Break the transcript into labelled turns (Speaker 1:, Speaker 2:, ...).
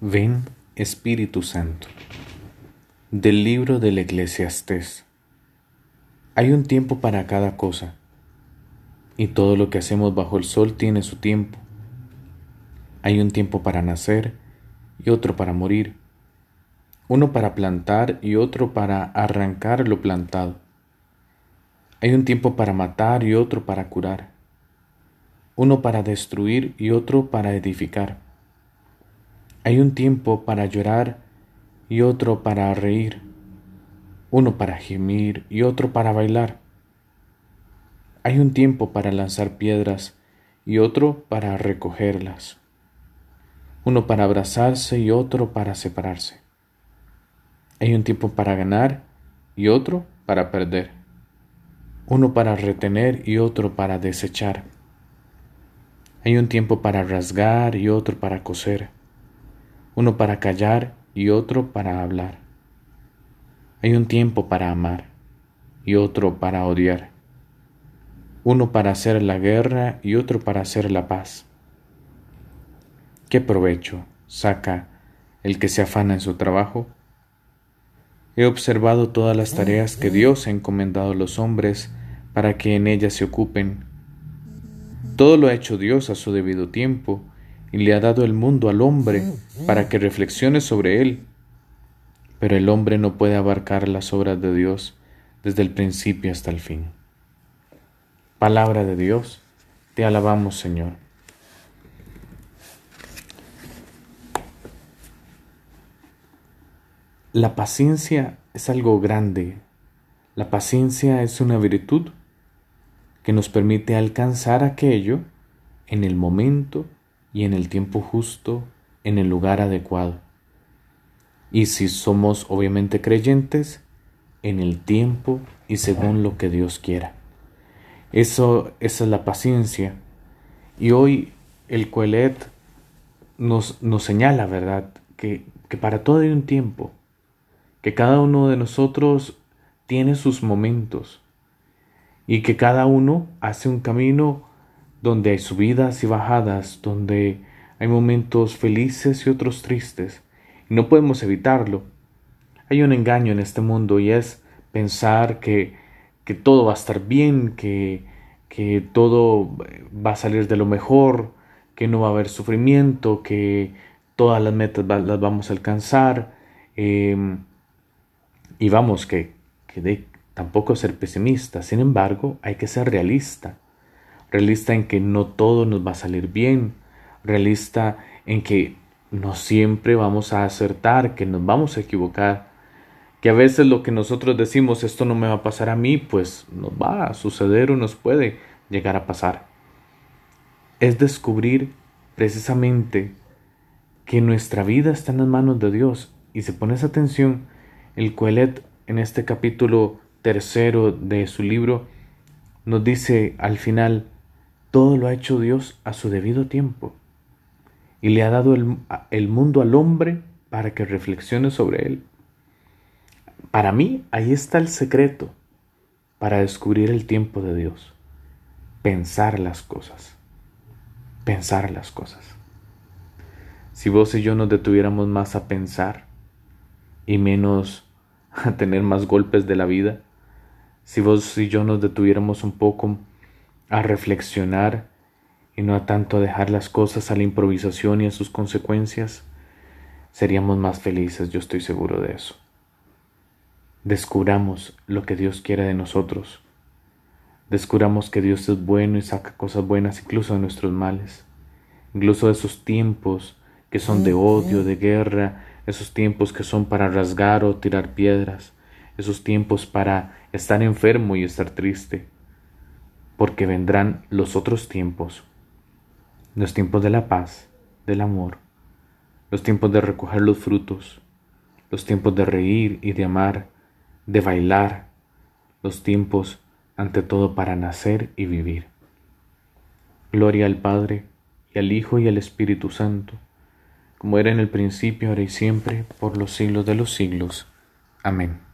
Speaker 1: Ven, Espíritu Santo. Del libro del Eclesiastés. Hay un tiempo para cada cosa, y todo lo que hacemos bajo el sol tiene su tiempo. Hay un tiempo para nacer y otro para morir, uno para plantar y otro para arrancar lo plantado. Hay un tiempo para matar y otro para curar, uno para destruir y otro para edificar hay un tiempo para llorar y otro para reír, uno para gemir y otro para bailar. Hay un tiempo para lanzar piedras y otro para recogerlas, uno para abrazarse y otro para separarse. Hay un tiempo para ganar y otro para perder, uno para retener y otro para desechar. Hay un tiempo para rasgar y otro para coser uno para callar y otro para hablar. Hay un tiempo para amar y otro para odiar. Uno para hacer la guerra y otro para hacer la paz. ¿Qué provecho saca el que se afana en su trabajo? He observado todas las tareas que Dios ha encomendado a los hombres para que en ellas se ocupen. Todo lo ha hecho Dios a su debido tiempo y le ha dado el mundo al hombre para que reflexione sobre él. Pero el hombre no puede abarcar las obras de Dios desde el principio hasta el fin. Palabra de Dios, te alabamos Señor. La paciencia es algo grande. La paciencia es una virtud que nos permite alcanzar aquello en el momento y en el tiempo justo, en el lugar adecuado. Y si somos obviamente creyentes, en el tiempo y según lo que Dios quiera. Eso, esa es la paciencia. Y hoy el Coelet nos, nos señala, ¿verdad?, que, que para todo hay un tiempo, que cada uno de nosotros tiene sus momentos y que cada uno hace un camino donde hay subidas y bajadas, donde hay momentos felices y otros tristes, y no podemos evitarlo. Hay un engaño en este mundo y es pensar que, que todo va a estar bien, que, que todo va a salir de lo mejor, que no va a haber sufrimiento, que todas las metas las vamos a alcanzar. Em, y vamos, que, que de, tampoco ser pesimista, sin embargo, hay que ser realista realista en que no todo nos va a salir bien, realista en que no siempre vamos a acertar, que nos vamos a equivocar, que a veces lo que nosotros decimos esto no me va a pasar a mí, pues nos va a suceder o nos puede llegar a pasar. Es descubrir precisamente que nuestra vida está en las manos de Dios. Y si pones atención, el Coelet en este capítulo tercero de su libro nos dice al final, todo lo ha hecho Dios a su debido tiempo y le ha dado el, mundo al hombre para que reflexione sobre él. Para mí ahí está el secreto para descubrir el tiempo de Dios. Pensar las cosas. Pensar las cosas. Si vos y yo nos detuviéramos más a pensar y menos a tener más golpes de la vida, si vos y yo nos detuviéramos un poco a reflexionar y no a tanto dejar las cosas a la improvisación y a sus consecuencias, seríamos más felices, yo estoy seguro de eso. Descubramos lo que Dios quiere de nosotros. Descubramos que Dios es bueno y saca cosas buenas incluso de nuestros males, incluso de esos tiempos que son de odio, de guerra, esos tiempos que son para rasgar o tirar piedras, esos tiempos para estar enfermo y estar triste porque vendrán los otros tiempos, los tiempos de la paz, del amor, los tiempos de recoger los frutos, los tiempos de reír y de amar, de bailar, los tiempos ante todo para nacer y vivir. Gloria al Padre, y al Hijo y al Espíritu Santo, como era en el principio, ahora y siempre, por los siglos de los siglos. Amén.